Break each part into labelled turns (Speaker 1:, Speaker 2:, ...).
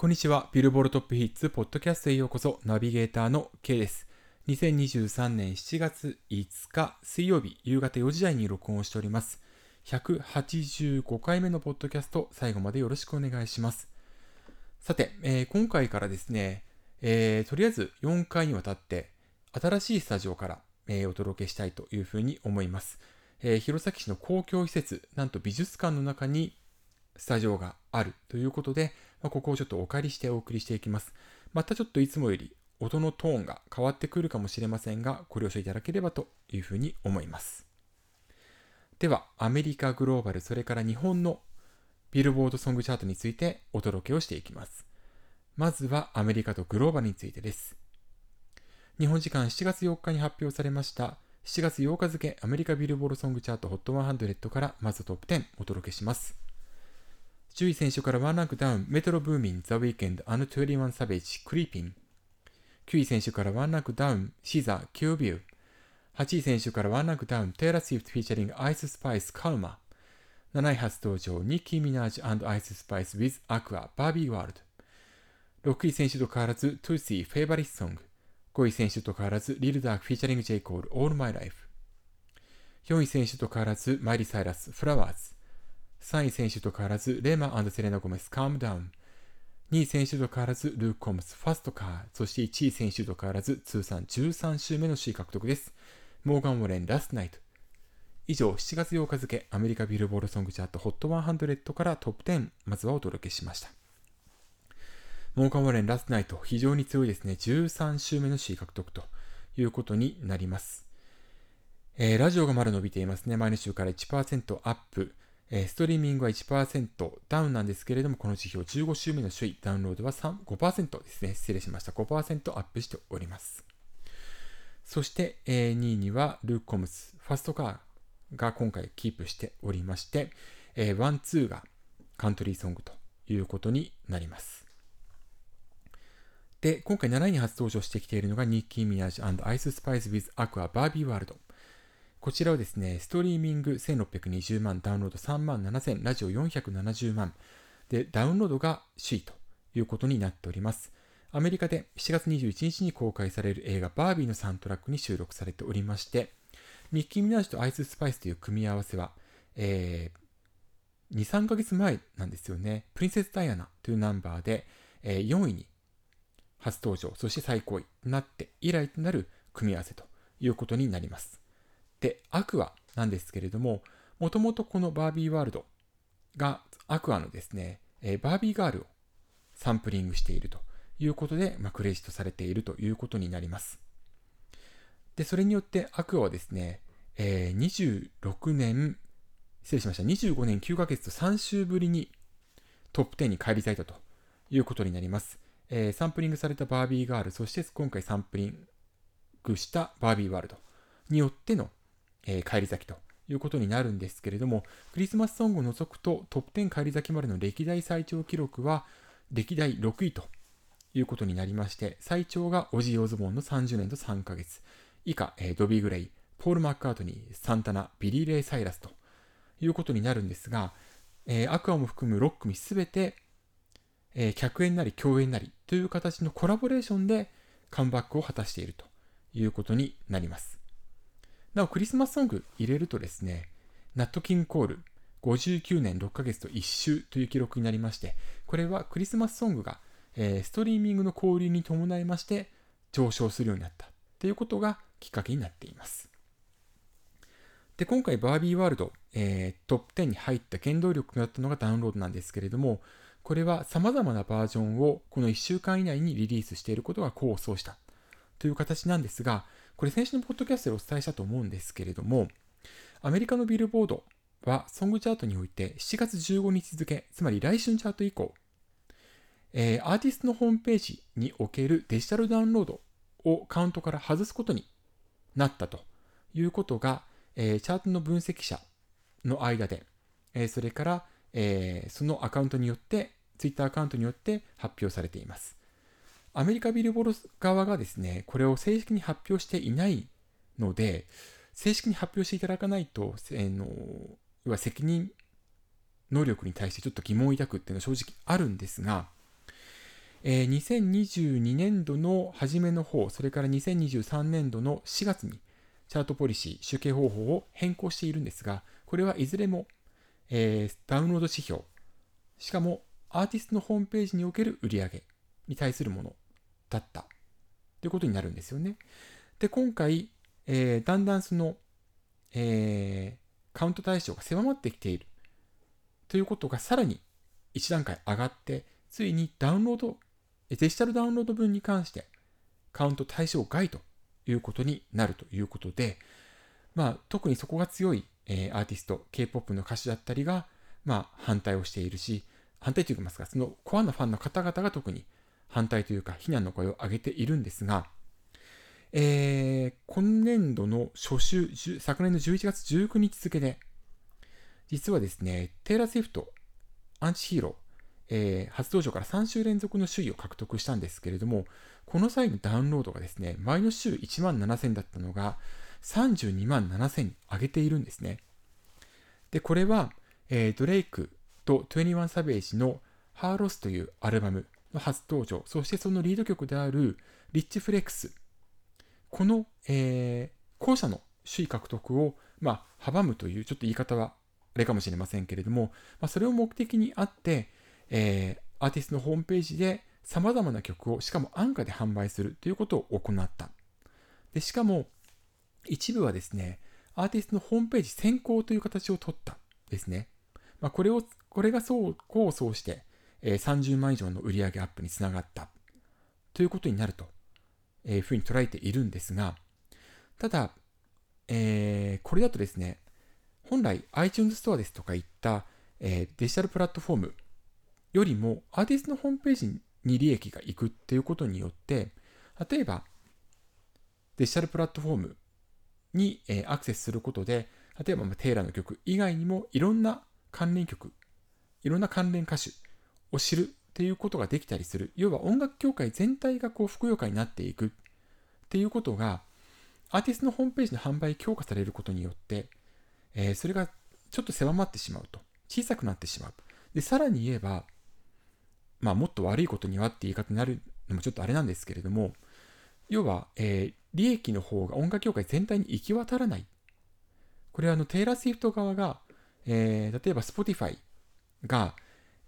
Speaker 1: こんにちは。ビルボールトップヒッツポッドキャストへようこそ。ナビゲーターの K です。2023年7月5日水曜日夕方4時台に録音をしております。185回目のポッドキャスト、最後までよろしくお願いします。さて、えー、今回からですね、えー、とりあえず4回にわたって新しいスタジオから、えー、お届けしたいというふうに思います。え弘前市の公共施設、なんと美術館の中にスタジオがあるということで、まあ、ここをちょっとお借りしてお送りしていきます。またちょっといつもより音のトーンが変わってくるかもしれませんが、ご了承いただければというふうに思います。では、アメリカグローバル、それから日本のビルボードソングチャートについてお届けをしていきます。まずはアメリカとグローバルについてです。日本時間7月4日に発表されました7月8日付アメリカビルボードソングチャート HOT100 からまずトップ10お届けします。10位先週からワンランクダウン、 Metro Boomin、The Weeknd、and 21 Savage、Creepin'。9位先週からワンランクダウン、 SZA、Kill Bill。8位先週からワンランクダウン、 Taylor Swift featuring、Ice Spice、Karma。7位初登場、 Nicki Minaj Ice Spice、with Aqua、Barbie World。6位先週と変わらず、 Toosii、Favorite Song。5位先週と変わらず、 Lil Durk、featuring、J. Cole、All My Life。4位選手と変わらず、マイリ・サイラス、フラワーズ。3位選手と変わらず、レーマセレナ・ゴメス、カームダウン。2位選手と変わらず、ルーク・コムス、ファストカー。そして1位選手と変わらず、通算13週目の C 獲得です。モーガン・ウォレン、ラストナイト。以上、7月8日付、アメリカビルボールソングチャート HOT100 からトップ10、まずはお届けしました。モーガン・ウォレン、ラストナイト、非常に強いですね。13週目の C 獲得ということになります。えー、ラジオがまだ伸びていますね。前の週から1%アップ。えストリーミングは1%ダウンなんですけれども、この指標15週目の首位、ダウンロードは5%ですね。失礼しました。5%アップしております。そして、え2位には Luke Combs、Fast Car が今回キープしておりまして、えワン、ツーがカントリーソングということになります。で、今回7位に初登場してきているのが Nicki Minaj Ice Spice with Aqua Barbie World。こちらはですね、ストリーミング1620万、ダウンロード3万7000、ラジオ470万。で、ダウンロードが首位ということになっております。アメリカで7月21日に公開される映画バービーのサントラックに収録されておりまして、 Nicki Minaj と Ice Spice という組み合わせは、えー、2、3ヶ月前なんですよね。 Princess Diana というナンバーで、えー、4位に初登場、そして最高位となって以来となる組み合わせということになります。で、アクアなんですけれども、もともとこのバービーワールドがアクアのですね、えー、バービーガールをサンプリングしているということで、まあ、クレジットされているということになります。で、それによってアクアはですね、えー、26年、失礼しました、25年9ヶ月と3週ぶりにトップ10に返り咲いたということになります。えー、サンプリングされたバービーガール、そして今回サンプリングしたバービーワールドによってのえー、帰り咲きということになるんですけれども、クリスマスソングを除くとトップ10帰り咲きまでの歴代最長記録は歴代6位ということになりまして、最長がオジー・オズボンの30年と3ヶ月、以下、えー、ドビー・グレイ、ポール・マッカートニー、サンタナ、ビリー・レイ・サイラスということになるんですが、えー、アクアも含む6組すべて、えー、客演なり共演なりという形のコラボレーションでカムバックを果たしているということになります。なお、クリスマスソング入れるとですね、ナットキンコール59年6ヶ月と1週という記録になりまして、これはクリスマスソングが、えー、ストリーミングの交流に伴いまして上昇するようになったということがきっかけになっています。で、今回バービーワールド、えー、トップ10に入った原動力となったのがダウンロードなんですけれども、これは様々なバージョンをこの1週間以内にリリースしていることが功を奏したという形なんですが、これ先週のポッドキャストでお伝えしたと思うんですけれども、アメリカのビルボードはソングチャートにおいて7月15日付、つまり来週のチャート以降、えー、アーティストのホームページにおけるデジタルダウンロードをカウントから外すことになったということが、えー、チャートの分析者の間で、えー、それから、えそのアカウントによって、ツイッターアカウントによって発表されています。アメリカビルボロ側がですね、これを正式に発表していないので、正式に発表していただかないと、えー、の要は責任能力に対してちょっと疑問を抱くっていうのは正直あるんですが、えー、2022年度の初めの方、それから2023年度の4月にチャートポリシー、集計方法を変更しているんですが、これはいずれも、えー、ダウンロード指標、しかもアーティストのホームページにおける売り上げに対するものだったということになるんですよね。で、今回、えー、だんだんその、えー、カウント対象が狭まってきているということがさらに一段階上がって、ついにダウンロード、デジタルダウンロード分に関してカウント対象外ということになるということで、まあ、特にそこが強い、えー、アーティスト、K-POP の歌手だったりが、まあ、反対をしているし、反対といいますか、そのコアなファンの方々が特に反対というか、非難の声を上げているんですが、えー、今年度の初週、昨年の11月19日付で、実はですね、 Taylor Swift、Anti-Hero、えー、初登場から3週連続の首位を獲得したんですけれども、この際のダウンロードがですね、前の週1万7000だったのが、32万7000に上げているんですね。で、これは、えー、 Drake と21 Savage の Her Loss というアルバムの初登場、そしてそのリード曲であるリッチフレックスこの、えー、後者の首位獲得を、まあ、阻むという、ちょっと言い方はあれかもしれませんけれども、まあ、それを目的にあって、えー、アーティストのホームページで様々な曲を、しかも安価で販売するということを行った。でしかも、一部はですね、アーティストのホームページ先行という形を取ったですね。まあ、これを、これがそう、功を奏して、えー、30万以上の売上アップにつながった。ということになるとえー、ふうに捉えているんですが、ただ、えー、これだとですね、本来 iTunes ストアですとかいった、えー、デジタルプラットフォームよりもアーティストのホームページに利益がいくっていうことによって、例えばデジタルプラットフォームに、えー、アクセスすることで、例えばまテイラーの曲以外にもいろんな関連曲、いろんな関連歌手を知るっていうことができたりする。要は音楽協会全体がこう、ふくよかになっていくっていうことが、アーティストのホームページの販売強化されることによって、えー、それがちょっと狭まってしまうと。小さくなってしまう。で、さらに言えば、まあ、もっと悪いことにはって言い方になるのもちょっとあれなんですけれども、要は、えー、利益の方が音楽協会全体に行き渡らない。これはあの、テイラー・スウィフト側が、えー、例えば Spotify が、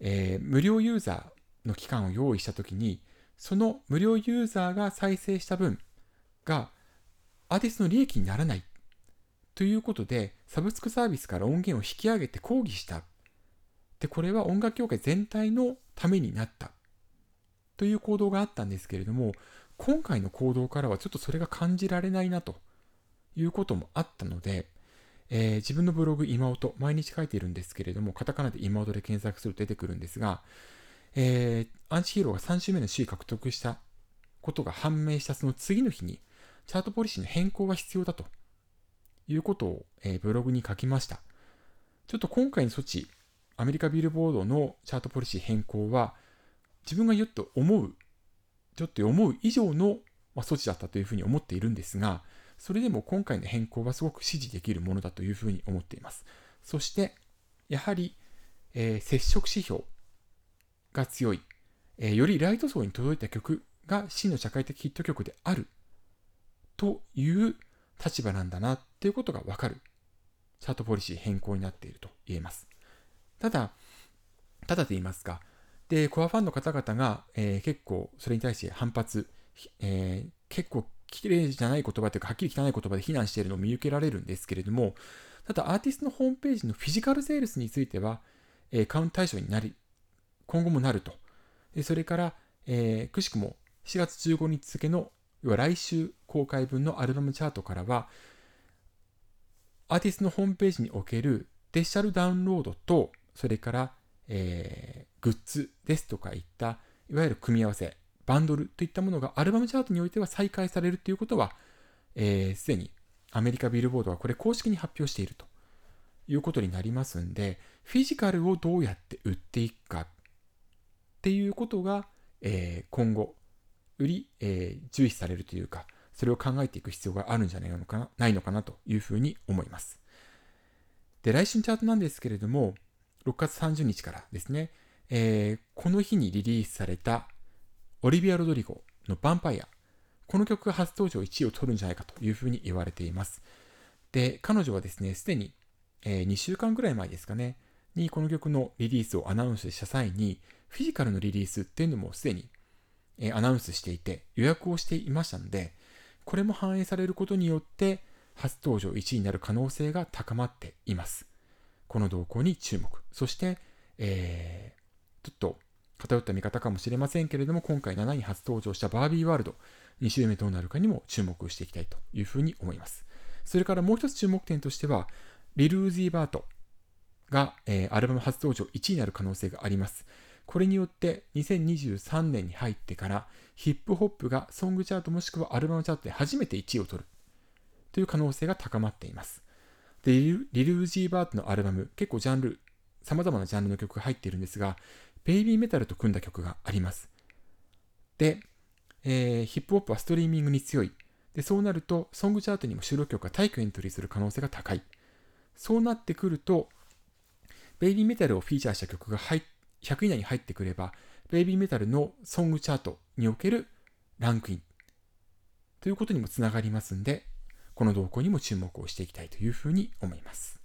Speaker 1: えー、無料ユーザーの期間を用意したときに、その無料ユーザーが再生した分がアーティストの利益にならないということで、サブスクサービスから音源を引き上げて抗議した。で、これは音楽協会全体のためになったという行動があったんですけれども、今回の行動からはちょっとそれが感じられないなということもあったので、えー、自分のブログ、今音、毎日書いているんですけれども、カタカナで今音で検索すると出てくるんですが、えー、アンチヒーローが3週目の首位獲得したことが判明したその次の日に、チャートポリシーの変更が必要だということを、えー、ブログに書きました。ちょっと今回の措置、アメリカビルボードのチャートポリシー変更は、自分が言っと思う、ちょっと思う以上の、まあ、措置だったというふうに思っているんですが、それでも今回の変更はすごく支持できるものだというふうに思っています。そして、やはり、えー、接触指標が強い、えー、よりライト層に届いた曲が真の社会的ヒット曲であるという立場なんだなっていうことがわかるチャートポリシー変更になっていると言えます。ただ、ただと言いますか、で、コアファンの方々が、えー、結構それに対して反発、えー、結構綺麗じゃない言葉というか、はっきり汚い言葉で非難しているのを見受けられるんですけれども、ただアーティストのホームページのフィジカルセールスについては、えー、カウント対象になり、今後もなると。でそれから、えー、くしくも4月15日付の、要は来週公開分のアルバムチャートからは、アーティストのホームページにおけるデジタルダウンロードと、それから、えー、グッズですとかいった、いわゆる組み合わせ、バンドルといったものがアルバムチャートにおいては再開されるということは、す、えー、で、にアメリカビルボードはこれ公式に発表しているということになりますんで、フィジカルをどうやって売っていくかっていうことが、えー、今後、売り、えー、重視されるというか、それを考えていく必要があるんじゃないのかなないのかなというふうに思います。で、来週のチャートなんですけれども、6月30日からですね、えー、この日にリリースされたオリビア・ロドリゴのヴァンパイア。この曲が初登場1位を取るんじゃないかというふうに言われています。で、彼女はですね、すでに、えー、2週間ぐらい前ですかね、にこの曲のリリースをアナウンスした際に、フィジカルのリリースっていうのもすでに、えー、アナウンスしていて、予約をしていましたので、これも反映されることによって、初登場1位になる可能性が高まっています。この動向に注目。そして、えー、ちょっと偏った見方かもしれませんけれども、今回7位初登場したバービーワールド、2週目どうなるかにも注目していきたいというふうに思います。それからもう一つ注目点としては、リルーズィーバートが、えー、アルバム初登場1位になる可能性があります。これによって2023年に入ってからヒップホップがソングチャートもしくはアルバムチャートで初めて1位を取るという可能性が高まっています。でリルージーバートのアルバム、結構ジャンル、様々なジャンルの曲が入っているんですが、ベイビーメタルと組んだ曲があります。で、えー、ヒップホップはストリーミングに強い。で、そうなると、ソングチャートにも収録曲が大挙エントリーする可能性が高い。そうなってくると、ベイビーメタルをフィーチャーした曲が100位以内に入ってくれば、ベイビーメタルのソングチャートにおけるランクインということにもつながりますんで、この動向にも注目をしていきたいというふうに思います。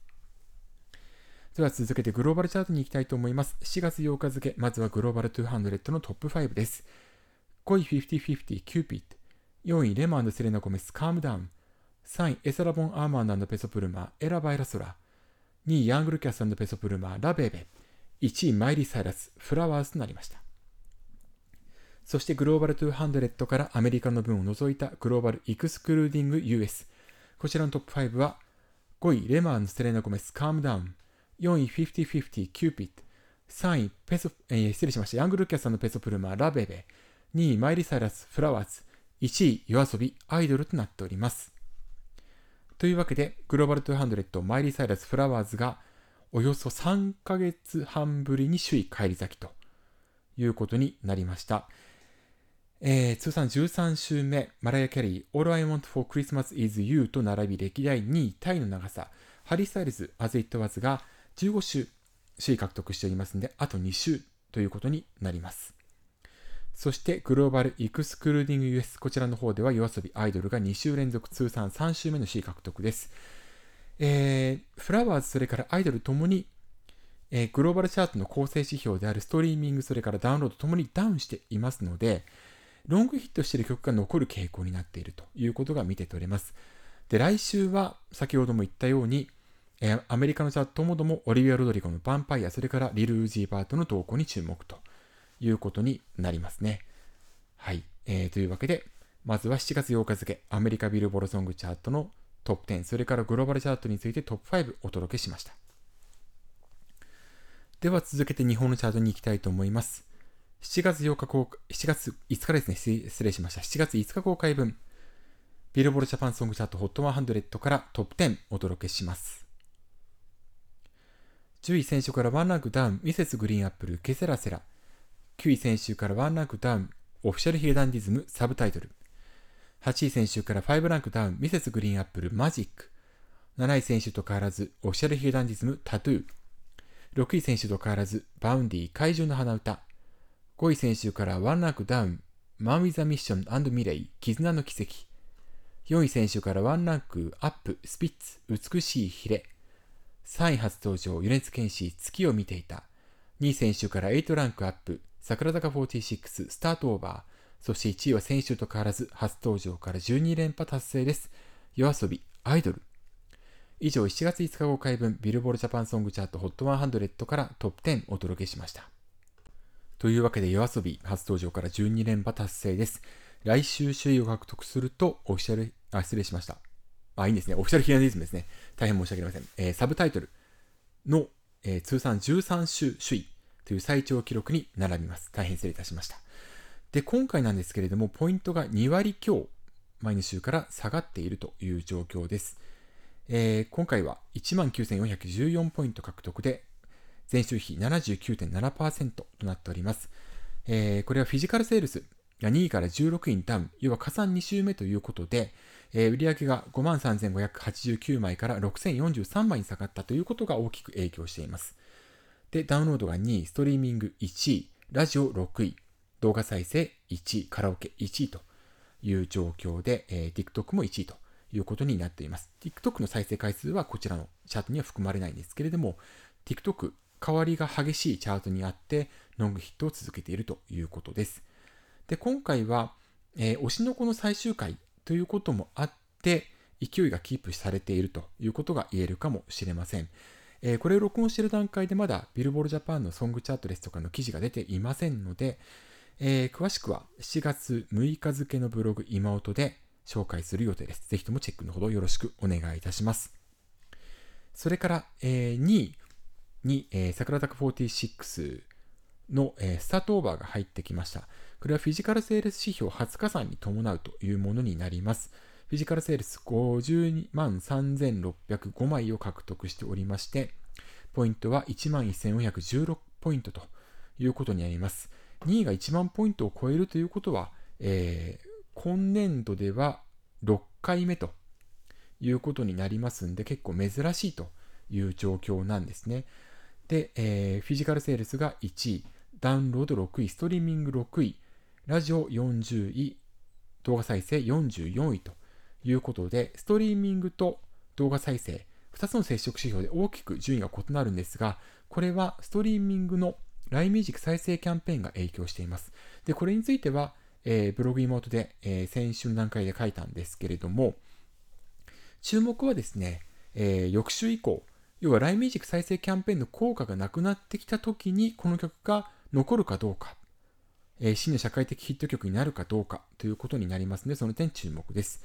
Speaker 1: では続けてグローバルチャートに行きたいと思います。7月8日付、まずはグローバル200のトップ5です。5位5050キューピット。4位レマンセレナゴメスカームダウン。3位エスラボンアルマドペソプルマ Ella Baila Sola。2位ヤングルーカスペソプルマ La Bebe。1位マイリーサイラス Flowers となりました。そしてグローバル200からアメリカの分を除いたグローバルエクスクルーディング US。こちらのトップ5は5位レマ&セレナゴメス Calm Down。4位5050 Cupid。3位ペソ、えー、失礼しました。ヤングルーカスさんのペソプルマ La Bebe。2位マイリサイラスフラワーズ。1位、夜遊び、アイドルとなっております。というわけで、グローバル200、マイリ・サイラス・フラワーズがおよそ3ヶ月半ぶりに首位返り咲きということになりました。えー、通算13週目、マライア・キャリー、All I Want for Christmas is You と並び歴代2位タイの長さ、ハリー・スタイルズ、As It Was が15週首位獲得しておりますので、あと2週ということになります。そしてグローバルエクスクルーディング US こちらの方では yoasobi アイドルが2週連続通算3週目の C 獲得です。えー、フラワーズそれからアイドルともに、えー、グローバルチャートの構成指標であるストリーミングそれからダウンロードともにダウンしていますのでロングヒットしている曲が残る傾向になっているということが見て取れます。で、来週は先ほども言ったように、えー、アメリカのチャートもどもオリビア・ロドリゴのヴァンパイア、それからリル・ウージー・バートの動向に注目ということになりますね。はい。えー、というわけで、まずは7月8日付、アメリカビルボロソングチャートのトップ10、それからグローバルチャートについてトップ5お届けしました。では続けて日本のチャートに行きたいと思います。7月8日公開、7月5日ですね、失礼しました。7月5日公開分、ビルボードジャパンソングチャート HOT100 からトップ10お届けします。10位先週からワンランクダウン、ミセスグリーンアップル、ケセラセラ。9位先週からワンランクダウン、オフィシャルヒゲダンディズムサブタイトル。8位先週から5ランクダウン、ミセスグリーンアップルマジック。7位先週と変わらず、オフィシャルヒゲダンディズムタトゥー。6位先週と変わらず、バウンディ怪獣の花唄。5位先週からワンランクダウン、マン・ウィザ・ミッションミレイ、絆の奇跡。4位選手からワンランクアップ、スピッツ、美しいヒレ。3位初登場、米津玄師、月を見ていた。2位選手から8ランクアップ、桜坂46スタートオーバー。そして1位は先週と変わらず初登場から12連覇達成です。夜遊び、アイドル。以上7月5日公開分ビルボールジャパンソングチャート HOT100 からトップ10お届けしました。というわけで夜遊び初登場から12連覇達成です。来週首位を獲得するとオフィシャル、あ、失礼しました。あ、いいんですね。オフィシャルヒアリズムですね。大変申し訳ありません。えー、サブタイトルの、えー、通算13週首位という最長記録に並びます。大変失礼いたしました。で、今回なんですけれども、ポイントが2割強、前の週から下がっているという状況です。えー、今回は19,414ポイント獲得で、前週比79.7%となっております。えー、これはフィジカルセールスが2位から16位にダウン、要は加算2週目ということで、えー、売上が5万3589枚から6,043枚に下がったということが大きく影響しています。で、ダウンロードが2位、ストリーミング1位、ラジオ6位、動画再生1位、カラオケ1位という状況で、えー、TikTok も1位ということになっています。TikTok の再生回数はこちらのチャートには含まれないんですけれども、TikTok 変わりが激しいチャートにあって、ロングヒットを続けているということです。で、今回は、えー、推しの子の最終回ということもあって、勢いがキープされているということが言えるかもしれません。えー、これを録音している段階でまだビルボールジャパンのソングチャートですとかの記事が出ていませんので、えー、詳しくは7月6日付のブログ今音で紹介する予定です。ぜひともチェックのほどよろしくお願いいたします。それから、えー、2位に、えー、桜坂46の、え、スタートオーバーが入ってきました。これはフィジカルセールス指標20日算に伴うというものになります。フィジカルセールス52万3605枚を獲得しておりまして、ポイントは1万1416ポイントということになります。2位が1万ポイントを超えるということは、えー、今年度では6回目ということになりますんで、結構珍しいという状況なんですね。で、えー、フィジカルセールスが1位、ダウンロード6位、ストリーミング6位、ラジオ40位、動画再生44位ということで、ストリーミングと動画再生、2つの接触指標で大きく順位が異なるんですが、これはストリーミングの LINE ミュージック再生キャンペーンが影響しています。で、これについては、えー、ブログ妹で、えー、先週の段階で書いたんですけれども、注目はですね、えー、翌週以降、要は LINE ミュージック再生キャンペーンの効果がなくなってきた時に、この曲が残るかどうか、えー、真の社会的ヒット曲になるかどうかということになりますので、その点注目です。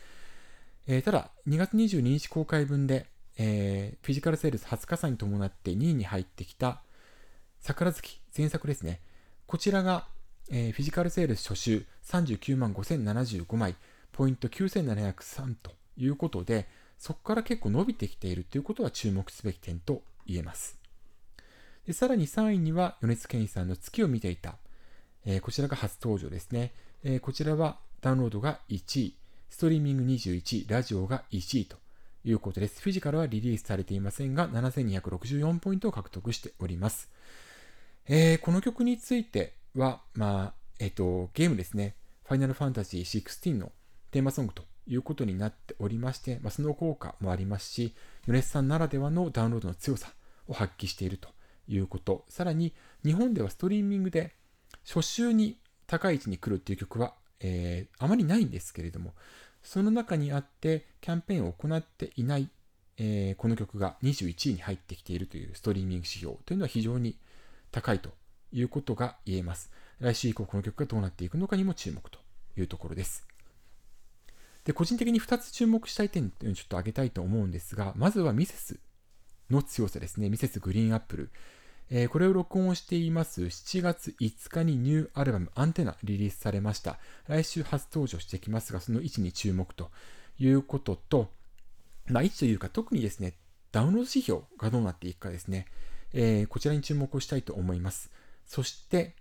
Speaker 1: えー、ただ、2月22日公開分で、えー、フィジカルセールス20日差に伴って2位に入ってきた桜月前作ですね。こちらが、えー、フィジカルセールス初週39万5075枚、ポイント9703ということで、そこから結構伸びてきているということは注目すべき点と言えます。でさらに3位には米津玄師さんの月を見ていた、えー、こちらが初登場ですね、えー、こちらはダウンロードが1位、ストリーミング21位、ラジオが1位ということです。フィジカルはリリースされていませんが、7264ポイントを獲得しております。えー、この曲については、まあ、えっ、ー、と、ゲームですね。ファイナルファンタジー16のテーマソングということになっておりまして、まあ、その効果もありますし、米津さんならではのダウンロードの強さを発揮しているということ。さらに、日本ではストリーミングで初週に高い位置に来るっていう曲は、えー、あまりないんですけれども、その中にあってキャンペーンを行っていない、えー、この曲が21位に入ってきているというストリーミング指標というのは非常に高いということが言えます。来週以降この曲がどうなっていくのかにも注目というところです。で、個人的に2つ注目したい点というのをちょっと挙げたいと思うんですが、まずはミセスの強さですね。ミセスグリーンアップル。えー、これを録音しています7月5日にニューアルバムアンテナリリースされました。来週初登場してきますが、その位置に注目ということと、まあ、位置というか特にですね、ダウンロード指標がどうなっていくかですね。えー、こちらに注目をしたいと思います。そして、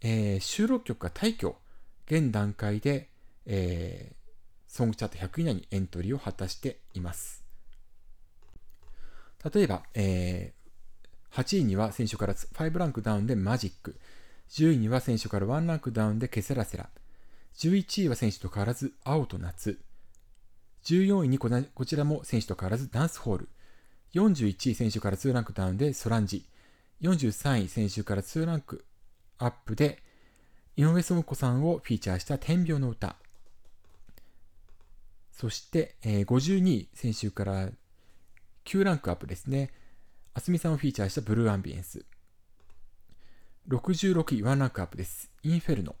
Speaker 1: えー、収録曲が大挙、現段階で、えー、ソングチャート100以内にエントリーを果たしています。例えば、えー、8位には選手から5ランクダウンでマジック、10位には選手から1ランクダウンでケセラセラ、11位は選手と変わらず青と夏、14位にこちらも選手と変わらずダンスホール、41位選手から2ランクダウンでソランジ。43位選手から2ランクアップで井上智子さんをフィーチャーした天秤の歌。そして、えー、52位選手から9ランクアップですね。あすみさんをフィーチャーしたブルーアンビエンス。66位1ランクアップです。インフェルノ。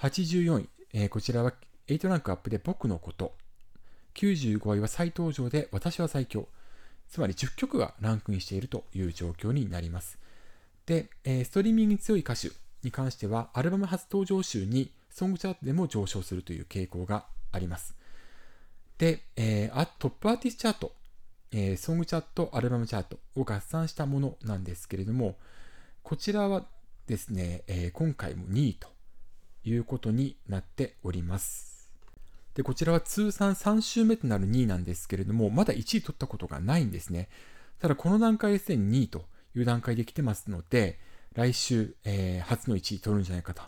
Speaker 1: 84位、えー、こちらは8ランクアップで僕のこと。95位は再登場で私は最強。つまり10曲がランクインしているという状況になります。で、えー、ストリーミングに強い歌手に関しては、アルバム初登場集にソングチャートでも上昇するという傾向があります。で、えー、トップアーティストチャート、えー、ソングチャート、アルバムチャートを合算したものなんですけれども、こちらはですね、えー、今回も2位ということになっております。で、こちらは通算3週目となる2位なんですけれども、まだ1位取ったことがないんですね。ただ、この段階ですでに2位という段階で来てますので、来週、えー、初の1位取るんじゃないかと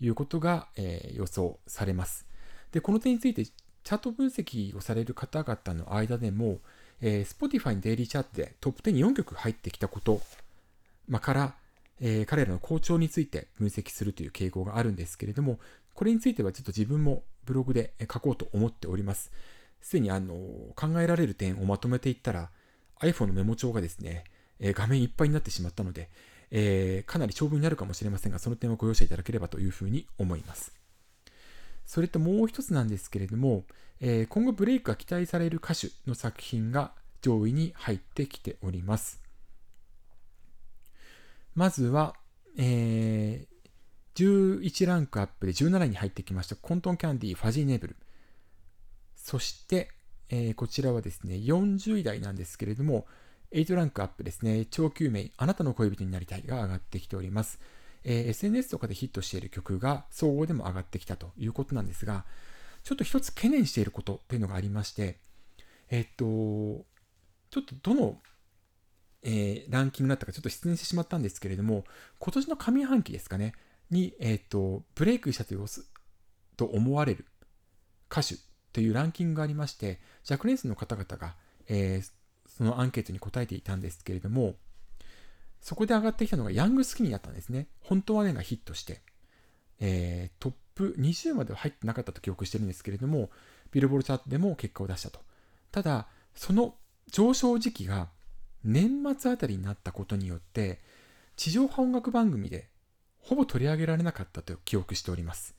Speaker 1: いうことが、えー、予想されます。で、この点について、チャート分析をされる方々の間でも、えー、Spotify のデイリーチャートでトップ10に4曲入ってきたこと、まあ、から、えー、彼らの好調について分析するという傾向があるんですけれども、これについてはちょっと自分もブログで書こうと思っております。すでにあの考えられる点をまとめていったら iPhone のメモ帳がですね、えー、画面いっぱいになってしまったので、えー、かなり長文になるかもしれませんが、その点はご容赦いただければというふうに思います。それともう一つなんですけれども、えー、今後ブレイクが期待される歌手の作品が上位に入ってきております。まずは、えー、11ランクアップで17位に入ってきましたコントンキャンディーファジーネーブル。そして、えー、こちらはですね、40位台なんですけれども、8ランクアップですね、超救命、あなたの恋人になりたいが上がってきております。え、SNS とかでヒットしている曲が総合でも上がってきたということなんですが、ちょっと一つ懸念していることというのがありまして、えっと、ちょっとどの、え、ランキングだったかちょっと失念してしまったんですけれども、今年の上半期ですかね、に、えっと、ブレイクしたとと思われる歌手というランキングがありまして、若年層の方々が、えー、そのアンケートに答えていたんですけれども、そこで上がってきたのがヤングスキニーだったんですね。本当はねがヒットして、えー、トップ20までは入ってなかったと記憶してるんですけれども、ビルボールチャートでも結果を出したと。ただ、その上昇時期が年末あたりになったことによって、地上波音楽番組でほぼ取り上げられなかったと記憶しております。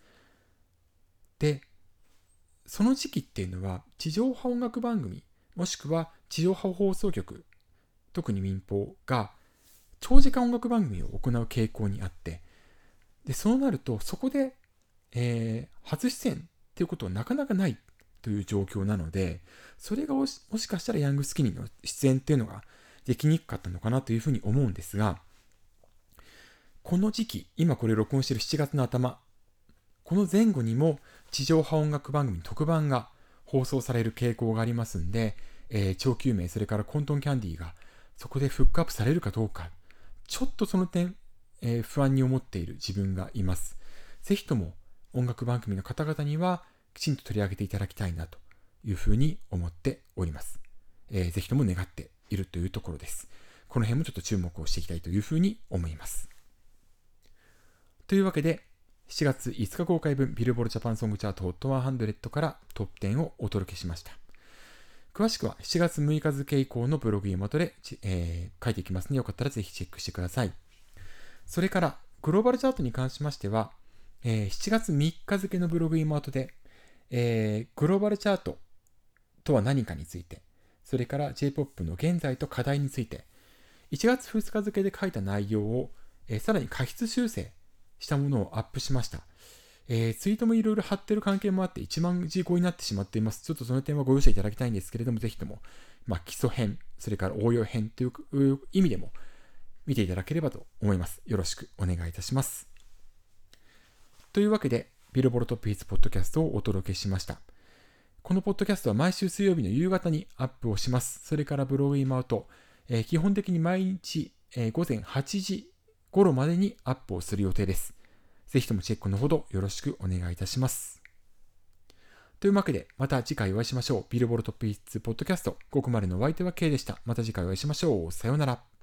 Speaker 1: で、その時期っていうのは地上波音楽番組、もしくは地上波放送局、特に民放が長時間音楽番組を行う傾向にあって、で、そうなると、そこで、えー、初出演っていうことはなかなかないという状況なので、それがもしかしたらヤングスキニーの出演っていうのができにくかったのかなというふうに思うんですが、この時期、今これ録音している7月の頭、この前後にも地上波音楽番組特番が放送される傾向がありますんで、えー、超救命、それからコントンキャンディーがそこでフックアップされるかどうか、ちょっとその点、えー、不安に思っている自分がいます。ぜひとも音楽番組の方々にはきちんと取り上げていただきたいなというふうに思っております。えー、ぜひとも願っているというところです。この辺もちょっと注目をしていきたいというふうに思います。というわけで、7月5日公開分ビルボールジャパンソングチャート HOT100 からトップ10をお届けしました。詳しくは7月6日付以降のブログ元で、えー、書いていきますので、よかったらぜひチェックしてください。それから、グローバルチャートに関しましては、えー、7月3日付のブログ元で、えー、グローバルチャートとは何かについて、それから J-POP の現在と課題について、1月2日付で書いた内容を、えー、さらに過失修正したものをアップしました。えー、ツイートもいろいろ貼ってる関係もあって1万字超になってしまっています。ちょっとその点はご容赦いただきたいんですけれども、ぜひとも、まあ、基礎編、それから応用編という意味でも見ていただければと思います。よろしくお願いいたします。というわけで、ビルボロトップヒッツポッドキャストをお届けしました。このポッドキャストは毎週水曜日の夕方にアップをします。それからブログイマウト、えー、基本的に毎日、えー、午前8時頃までにアップをする予定です。ぜひともチェックのほどよろしくお願いいたします。というわけで、また次回お会いしましょう。ビルボールトップヒッツポッドキャスト。ここまでのお相手は K でした。また次回お会いしましょう。さようなら。